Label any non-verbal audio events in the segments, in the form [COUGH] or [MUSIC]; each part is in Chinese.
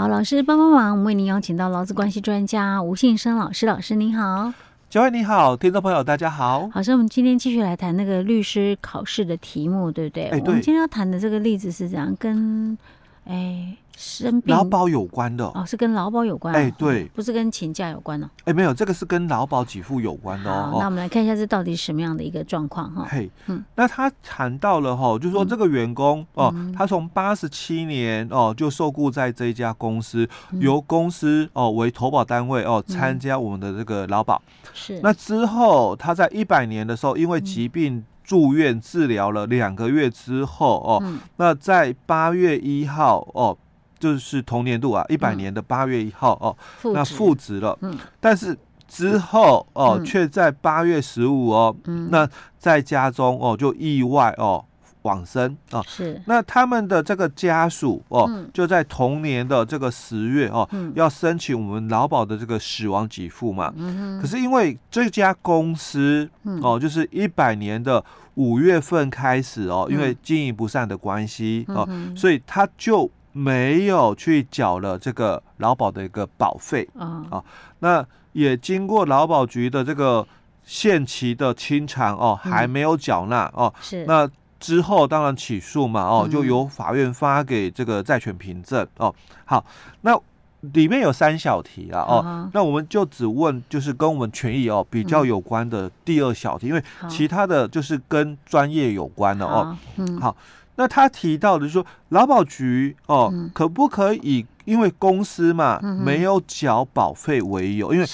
好，老师帮帮忙，我们为您邀请到劳资关系专家吴信生老师，老师您好。嘉惠你好，听众朋友大家好。好，所以我们今天继续来谈那个律师考试的题目，对不对？哎，对。我们今天要谈的这个例子是怎样，跟哎。生病劳保有关的哦，是跟劳保有关哎，对，不是跟请假有关哦。哎，没有，这个是跟劳保给付有关的哦。那我们来看一下这到底是什么样的一个状况哈。嘿，嗯，那他谈到了哈，就是说这个员工哦，他从八十七年哦就受雇在这一家公司，由公司哦为投保单位哦参加我们的这个劳保。是。那之后他在一百年的时候，因为疾病住院治疗了两个月之后哦，那在八月一号哦。就是同年度啊，一百年的八月一号哦，嗯、那复职了。嗯，但是之后哦，却、嗯、在八月十五哦，嗯、那在家中哦就意外哦往生啊。是。那他们的这个家属哦，嗯、就在同年的这个十月哦，嗯、要申请我们劳保的这个死亡给付嘛。可是因为这家公司哦，就是一百年的五月份开始哦，因为经营不善的关系哦，嗯、所以他就。没有去缴了这个劳保的一个保费啊，啊，那也经过劳保局的这个限期的清偿哦，还没有缴纳哦，是。那之后当然起诉嘛哦，就由法院发给这个债权凭证哦。好，那里面有三小题啊哦，那我们就只问就是跟我们权益哦比较有关的第二小题，因为其他的就是跟专业有关的哦。嗯，好。那他提到的是说，劳保局哦，嗯、可不可以因为公司嘛、嗯、没有缴保费为由，因为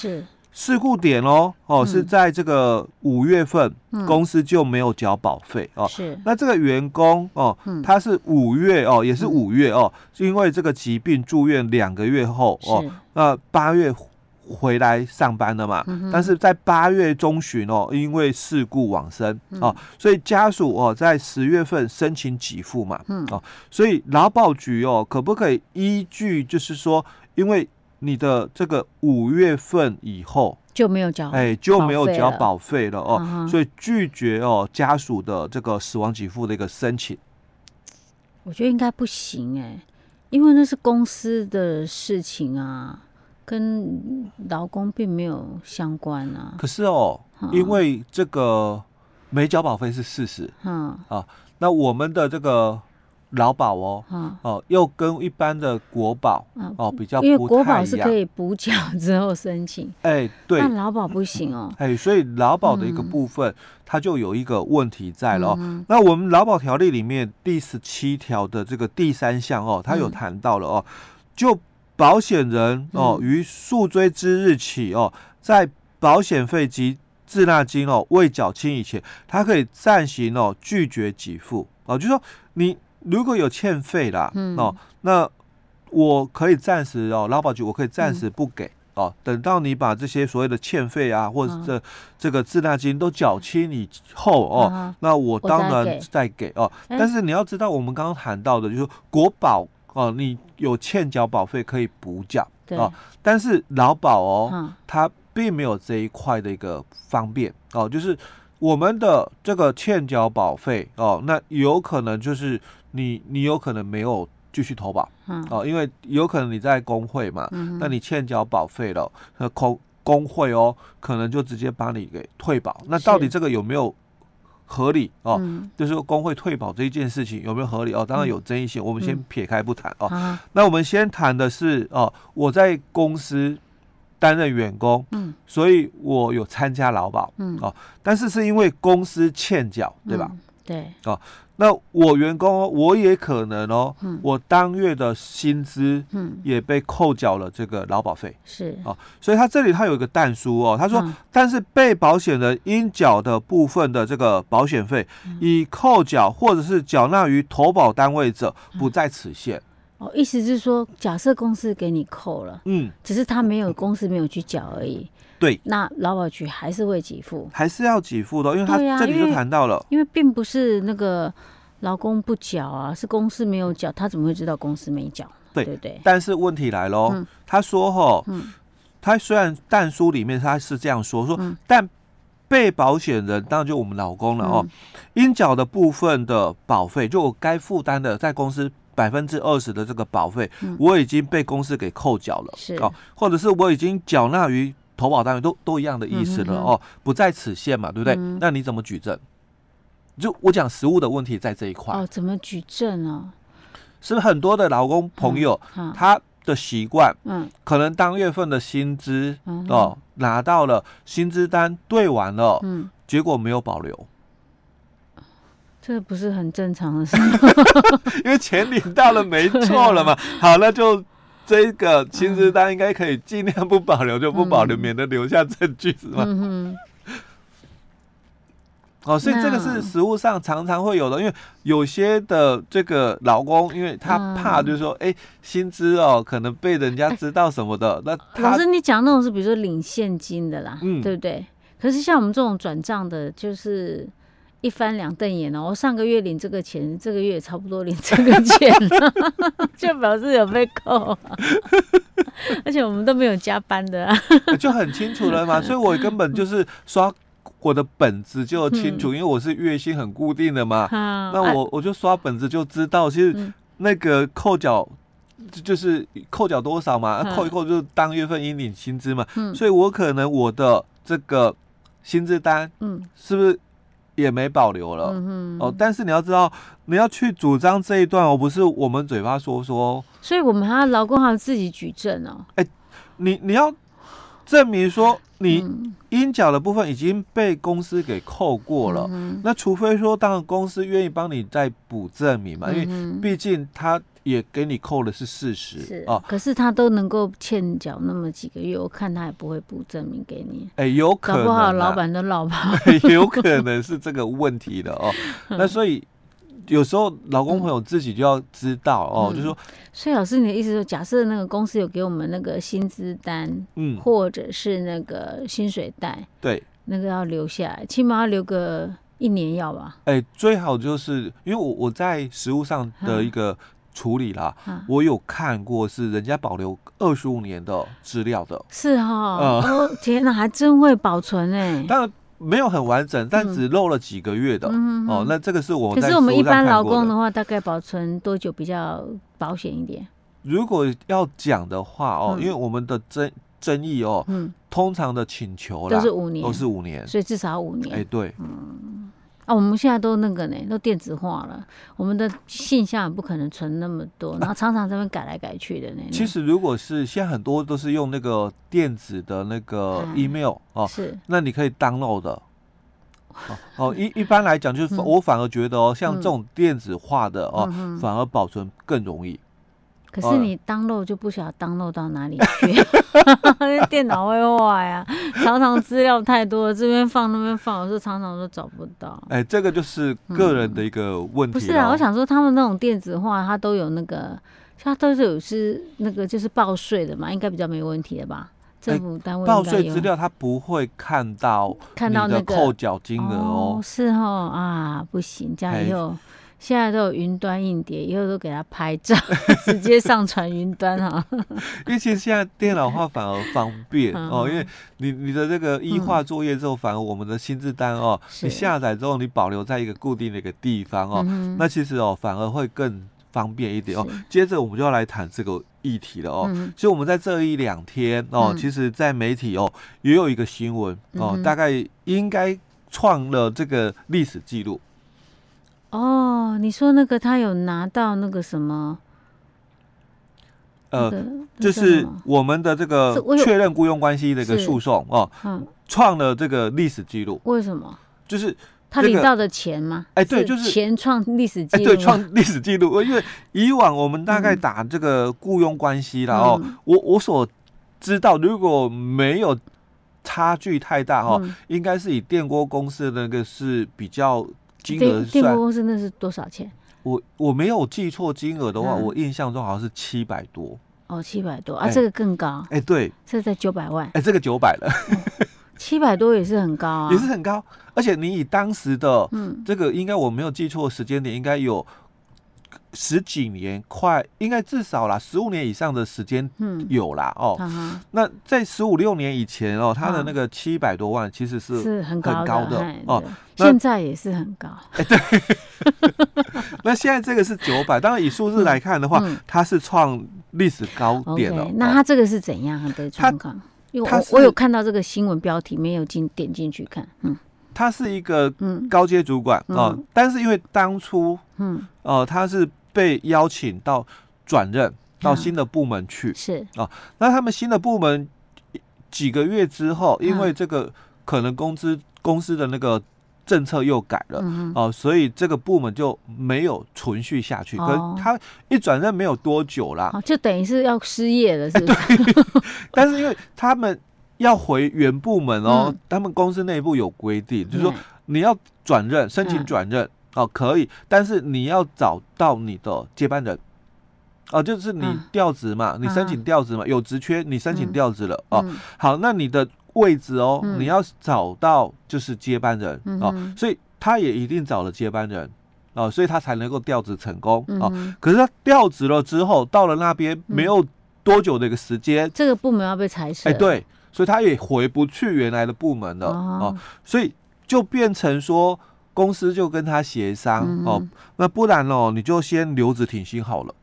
事故点哦哦、嗯、是在这个五月份，嗯、公司就没有缴保费哦。是，那这个员工哦，嗯、他是五月哦，也是五月哦，因为这个疾病住院两个月后哦，那八月。回来上班的嘛？嗯、但是在八月中旬哦，因为事故往生、嗯、哦，所以家属哦在十月份申请给付嘛，嗯、哦，所以劳保局哦可不可以依据就是说，因为你的这个五月份以后就没有交，哎就没有交保费了哦，所以拒绝哦家属的这个死亡给付的一个申请。我觉得应该不行哎，因为那是公司的事情啊。跟劳工并没有相关啊。可是哦，嗯、因为这个没交保费是事实。嗯啊，那我们的这个劳保哦，嗯、哦，又跟一般的国保、嗯、哦比较不太一样。因为国保是可以补缴之后申请。哎，对。但劳保不行哦。哎，所以劳保的一个部分，嗯、它就有一个问题在了、那我们劳保条例里面第十七条的这个第三项哦，它有谈到了哦，嗯、就。保险人哦，于诉追之日起哦，在保险费及滞纳金哦未缴清以前，他可以暂行哦拒绝给付哦，就是说你如果有欠费啦，嗯、哦，那我可以暂时哦，劳保局我可以暂时不给、嗯、哦，等到你把这些所谓的欠费啊，或者这、嗯、这个滞纳金都缴清以后哦，嗯、那我当然再给。哦。但是你要知道，我们刚刚谈到的就是国保。哦，你有欠缴保费可以补缴，对。哦，但是劳保哦，嗯、它并没有这一块的一个方便哦，就是我们的这个欠缴保费哦，那有可能就是你你有可能没有继续投保，嗯、哦，因为有可能你在工会嘛，那你欠缴保费了，那工工会哦，可能就直接把你给退保，那到底这个有没有？合理？哦，嗯、就是说工会退保这一件事情有没有合理？哦？当然有争议性，嗯、我们先撇开不谈。哦。嗯、那我们先谈的是哦，我在公司担任员工，嗯，所以我有参加劳保，嗯。哦，但是是因为公司欠缴，对吧？嗯、对，哦。那我员工，我也可能哦，嗯、我当月的薪资，嗯，也被扣缴了这个劳保费，是。哦，所以他这里他有一个但书哦，他说，嗯、但是被保险人应缴的部分的这个保险费，已扣缴或者是缴纳于投保单位者，不在此限。哦，意思是说，假设公司给你扣了，嗯，只是他没有公司没有去缴而已。对，那劳保局还是会给付，还是要给付的，因为他这里就谈到了，啊因，因为并不是那个劳工不缴啊，是公司没有缴，他怎么会知道公司没缴？对对对。但是问题来喽，嗯、他说哈，嗯，他虽然但书里面他是这样说，说，嗯、但被保险人当然就我们老公了哦，嗯、应缴的部分的保费就该负担的在公司百分之二十的这个保费，我已经被公司给扣缴了，是。哦，或者是我已经缴纳于投保单位，都都一样的意思了哦，不在此限嘛，对不对？那你怎么举证？就我讲实物的问题在这一块。哦，怎么举证呢？是不是很多的劳工朋友他的习惯，嗯，可能当月份的薪资哦拿到了，薪资单对完了，嗯，结果没有保留。这不是很正常的事？[LAUGHS] 因为钱领到了没错了嘛。[LAUGHS] 啊、好，那就这个薪资单应该可以尽量不保留就不保留，嗯、免得留下证据是吗？嗯哼。哦，所以这个是实务上常常会有的，因为有些的这个老公，因为他怕就是说，哎、嗯，薪资哦可能被人家知道什么的。那老师，你讲那种是比如说领现金的啦，嗯，对不对？可是像我们这种转账的，就是。一翻两瞪眼哦，我上个月领这个钱，这个月也差不多领这个钱，就表示有被扣，而且我们都没有加班的啊，[LAUGHS] 就很清楚了嘛。[LAUGHS] 所以我根本就是刷我的本子就清楚，嗯、因为我是月薪很固定的嘛。嗯、那我我就刷本子就知道，其实那个扣缴就是扣缴多少嘛，嗯、扣一扣就当月份应领薪资嘛。嗯、所以我可能我的这个薪资单，嗯，是不是？也没保留了，哦，但是你要知道，你要去主张这一段哦，不是我们嘴巴说说，所以我们还要劳工还要自己举证哦。哎，你你要证明说你应缴的部分已经被公司给扣过了，嗯、那除非说当然公司愿意帮你再补证明嘛，嗯、因为毕竟他。也给你扣的是事实是哦，可是他都能够欠缴那么几个月，我看他也不会补证明给你。哎，有可能、啊，搞不好老板都老跑。[LAUGHS] 有可能是这个问题的哦。[LAUGHS] 那所以有时候老公朋友自己就要知道、嗯、哦，就是说，所以老师你的意思说，假设那个公司有给我们那个薪资单，嗯，或者是那个薪水袋，对，那个要留下来，起码要留个一年要吧？哎，最好就是因为我我在实物上的一个。处理啦，啊、我有看过是人家保留二十五年的资料的，是哈、哦，天哪，还真会保存哎，[LAUGHS] 当然没有很完整，但只漏了几个月的、嗯、哦。那这个是我可是我们一般劳工的话，大概保存多久比较保险一点？如果要讲的话哦，嗯、因为我们的争争议哦，嗯，通常的请求都是五年，都是五年，所以至少五年。哎，对，嗯。啊，我们现在都那个呢，都电子化了。我们的信箱也不可能存那么多，然后常常在那边改来改去的呢。其实，如果是现在很多都是用那个电子的那个 email、嗯、哦，是，那你可以 download 的。哦，一一般来讲，就是我反而觉得哦，嗯、像这种电子化的哦，反而保存更容易。可是你 download 就不晓得 download 到哪里去，[LAUGHS] 电脑会坏呀。常常资料太多了，这边放那边放，我说常常都找不到。哎，这个就是个人的一个问题、嗯。不是啊，我想说他们那种电子化，它都有那个，它都是有是那个就是报税的嘛，应该比较没问题的吧？政府单位报税资料，他不会看到看到那个扣缴金额哦，哦。是哦啊，不行，这样以后。现在都有云端硬碟，以后都给他拍照，[LAUGHS] 直接上传云端哈。[LAUGHS] 因为其实现在电脑化反而方便哦，因为你你的这个医化作业之后，反而我们的心智单哦，你下载之后你保留在一个固定的一个地方哦，那其实哦反而会更方便一点哦。接着我们就要来谈这个议题了哦。所以我们在这一两天哦，其实，在媒体哦也有一个新闻哦，大概应该创了这个历史记录。哦，你说那个他有拿到那个什么？呃，就是我们的这个确认雇佣关系的一个诉讼哦，嗯，创了这个历史记录。为什么？就是他领到的钱吗？哎，对，就是钱创历史记录。对，创历史记录。因为以往我们大概打这个雇佣关系了哦，我我所知道，如果没有差距太大哦，应该是以电锅公司的那个是比较。金额电电波公司那是多少钱？我我没有记错金额的话，我印象中好像是七百多。哦，七百多啊，这个更高。哎，对，这在九百万。哎，这个九百了，七百多也是很高啊，也是很高。而且你以当时的，嗯，这个应该我没有记错时间点，应该有十几年，快应该至少啦，十五年以上的时间有啦、嗯、哦。嗯、那在十五六年以前哦，他的那个七百多万其实是是很高的哦。现在也是很高。哎，对。[LAUGHS] 那现在这个是九百，当然以数字来看的话，嗯、它是创历史高点了。Okay, 那它这个是怎样的状况？因为我我有看到这个新闻标题，没有进点进去看。嗯。他是一个高阶主管啊、但是因为当初，嗯，哦、呃，他是被邀请到转任到新的部门去，是。那他们新的部门几个月之后，因为这个可能工资公司的那个政策又改了，哦、所以这个部门就没有存续下去。可是他一转任没有多久啦，就等于是要失业了，是不是？[LAUGHS] 但是因为他们。要回原部门哦，嗯、他们公司内部有规定，嗯、就是说你要转任，申请转任、嗯、哦可以，但是你要找到你的接班人。哦，就是你调职嘛，嗯、你申请调职嘛，嗯、有职缺你申请调职了、嗯、哦。好，那你的位置哦，嗯、你要找到就是接班人、嗯、哦，所以他也一定找了接班人哦，所以他才能够调职成功、嗯、哦。可是他调职了之后，到了那边没有多久的一个时间，这个部门要被裁撤。哎，对。所以他也回不去原来的部门了哦，哦，所以就变成说公司就跟他协商、嗯、哦，那不然哦，你就先留职停薪好了。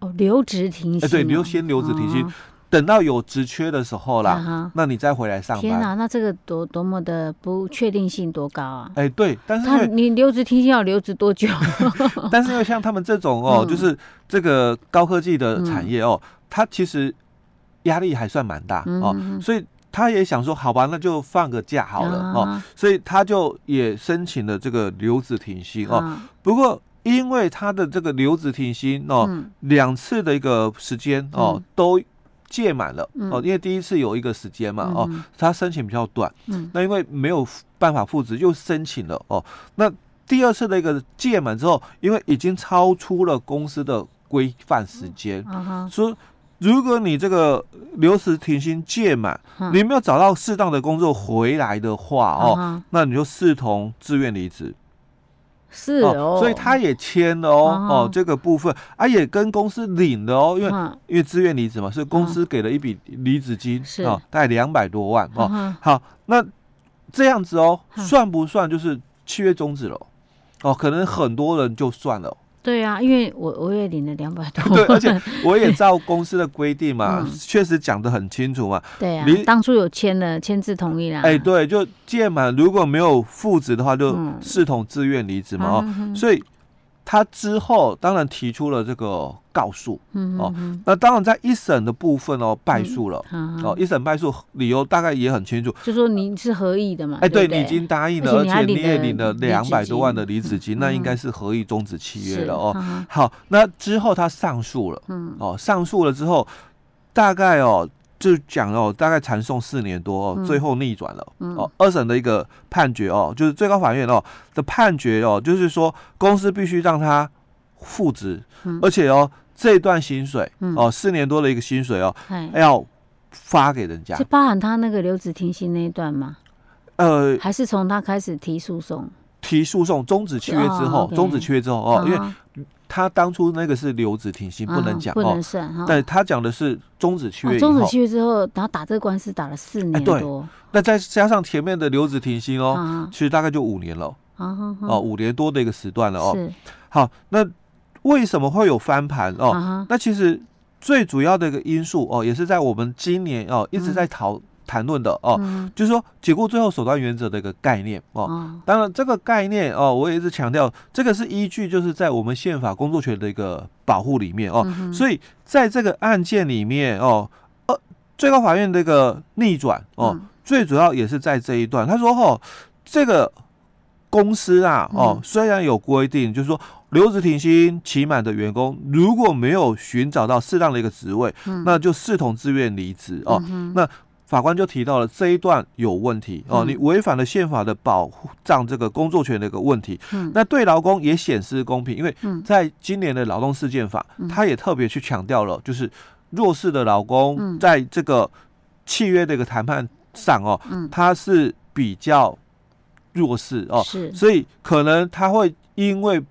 哦，留职停薪、哦。哎，对，你就先留职停薪，哦、等到有职缺的时候啦，啊、那你再回来上班。天哪，那这个多多么的不确定性多高啊！哎，对，但是他你留职停薪要留职多久？[LAUGHS] 但是因为像他们这种哦，嗯、就是这个高科技的产业哦，嗯、它其实压力还算蛮大、嗯、哦，所以。他也想说，好吧，那就放个假好了、啊、哦，所以他就也申请了这个留职停薪哦。啊、不过，因为他的这个留职停薪哦，嗯、两次的一个时间哦、嗯、都届满了、嗯、哦，因为第一次有一个时间嘛、嗯、哦，他申请比较短，嗯、那因为没有办法复职，又申请了哦。那第二次的一个届满之后，因为已经超出了公司的规范时间，所以。如果你这个留职停薪届满，嗯、你没有找到适当的工作回来的话哦，那你就视同自愿离职。是哦，哦，所以他也签了哦、哦，这个部分啊也跟公司领了哦，因为、嗯、因为自愿离职嘛，所以公司给了一笔离职金啊、哦，大概两百多万哦。嗯、好，那这样子哦，算不算就是契约终止了？哦，可能很多人就算了。对啊，因为我我也领了两百多。[LAUGHS] 对，而且 [LAUGHS] 我也照公司的规定嘛，嗯、确实讲的很清楚嘛。对啊，你当初有签了签字同意啦。哎，对，就届满如果没有复职的话，就视同自愿离职嘛。哦、嗯，所以。他之后当然提出了这个告诉，哦，那当然在一审的部分哦败诉了，嗯、哦，一审败诉理由大概也很清楚，就说你是合意的嘛，哎，对，对你已经答应了，而且，而且你也领了两百多万的离职金，嗯、那应该是合意终止契约了哦。嗯、好，那之后他上诉了，嗯，哦，上诉了之后，大概哦。就讲哦，大概缠讼四年多哦，最后逆转了、嗯、哦。二审的一个判决哦，就是最高法院哦的判决哦，就是说公司必须让他复职，嗯、而且哦这段薪水、嗯、哦四年多的一个薪水哦，嗯、要发给人家。是包含他那个留职停薪那一段吗？呃，还是从他开始提诉讼？提诉讼终止契约之后，终、止契约之后哦，因为。他当初那个是留职停薪，不能讲，不能算哈。但他讲的是终止契约，终止契约之后，然后打这个官司打了四年多。那再加上前面的留职停薪哦，其实大概就五年了。哦，五年多的一个时段了哦。是。好，那为什么会有翻盘哦？那其实最主要的一个因素哦，也是在我们今年哦一直在讨。谈论的哦，嗯、就是说解雇最后手段原则的一个概念哦。哦当然，这个概念哦，我也一直强调，这个是依据就是在我们宪法工作权的一个保护里面哦。嗯、所以在这个案件里面哦，呃，最高法院的一个逆转哦，嗯、最主要也是在这一段。他说哦，这个公司啊哦，嗯、虽然有规定，就是说留职停薪期满的员工如果没有寻找到适当的一个职位，嗯、那就视同自愿离职哦。嗯、那法官就提到了这一段有问题哦，你违反了宪法的保障这个工作权的一个问题。嗯，那对劳工也显示公平，因为在今年的劳动事件法，他也特别去强调了，就是弱势的劳工在这个契约的一个谈判上哦，他是比较弱势哦，是，所以可能他会因为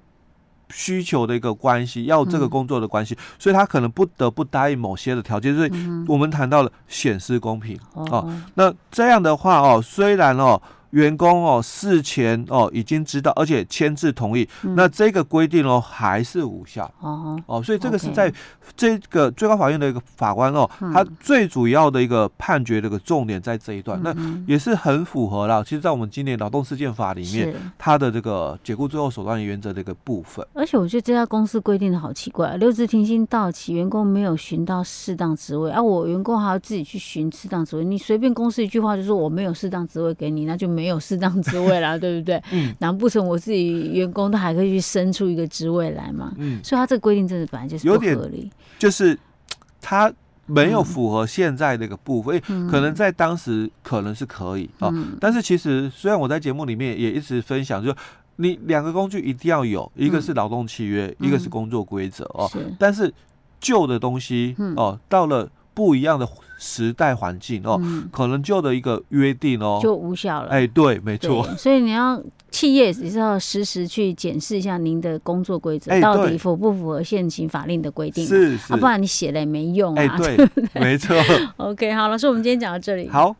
需求的一个关系，要这个工作的关系，嗯、所以他可能不得不答应某些的条件。所以我们谈到了显示公平、嗯、哦，那这样的话哦，虽然哦。员工哦，事前哦已经知道，而且签字同意，嗯、那这个规定哦还是无效。哦哦，所以这个是在这个最高法院的一个法官哦，嗯、他最主要的一个判决的一个重点在这一段，嗯、那也是很符合了。其实，在我们今年劳动事件法里面，他的这个解雇最后手段原则的一个部分。而且，我觉得这家公司规定的好奇怪，留职停薪到期，员工没有寻到适当职位，啊，我员工还要自己去寻适当职位，你随便公司一句话就说我没有适当职位给你，那就没有适当职位啦，[LAUGHS] 对不对？嗯，难不成我自己员工都还可以去生出一个职位来吗？嗯，所以他这个规定真的本来就是不合理，就是他没有符合现在那个部分，嗯、可能在当时可能是可以啊，嗯、但是其实虽然我在节目里面也一直分享，就你两个工具一定要有，一个是劳动契约，嗯、一个是工作规则哦，是。但是旧的东西哦，嗯、到了。不一样的时代环境哦，嗯、可能旧的一个约定哦就无效了。哎，对，没错。所以你要企业也是要实时去检视一下您的工作规则到底符不符合现行法令的规定，是是，啊，不然你写了也没用啊。哎，对，没错。[LAUGHS] OK，好，老师，我们今天讲到这里。好。